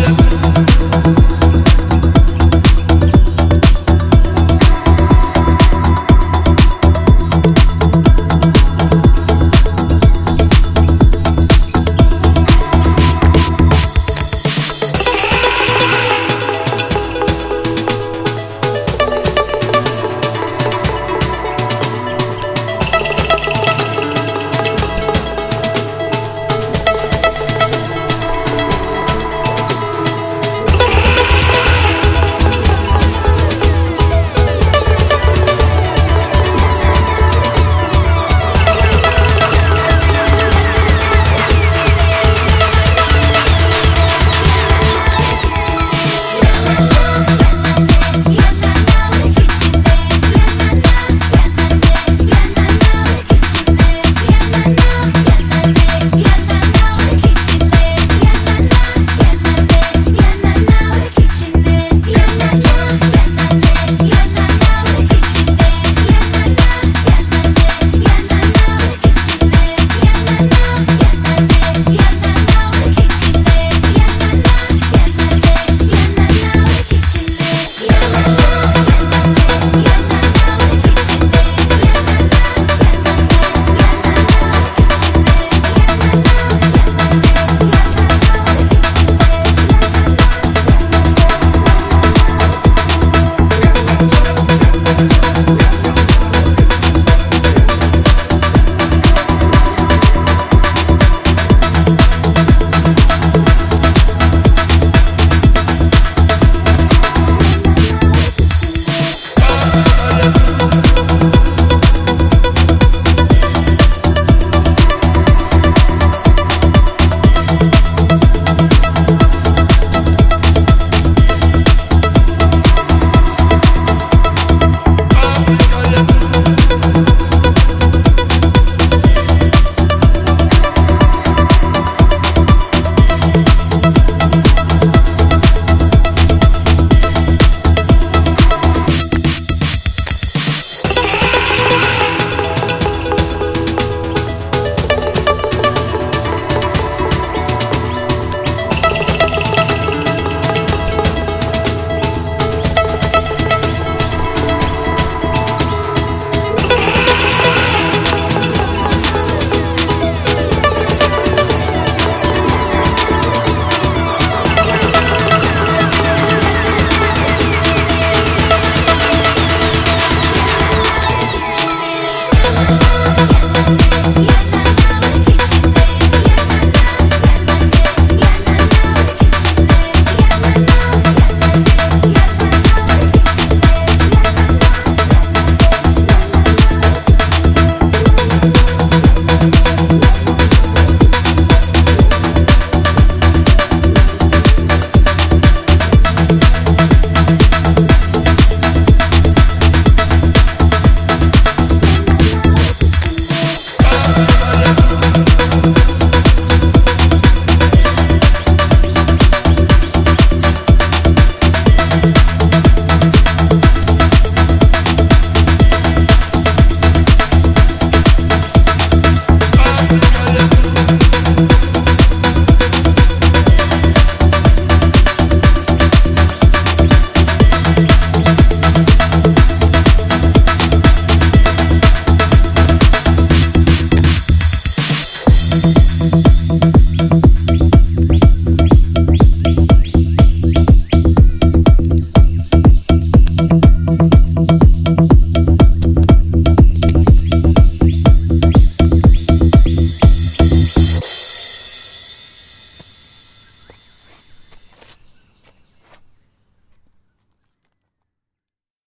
Never.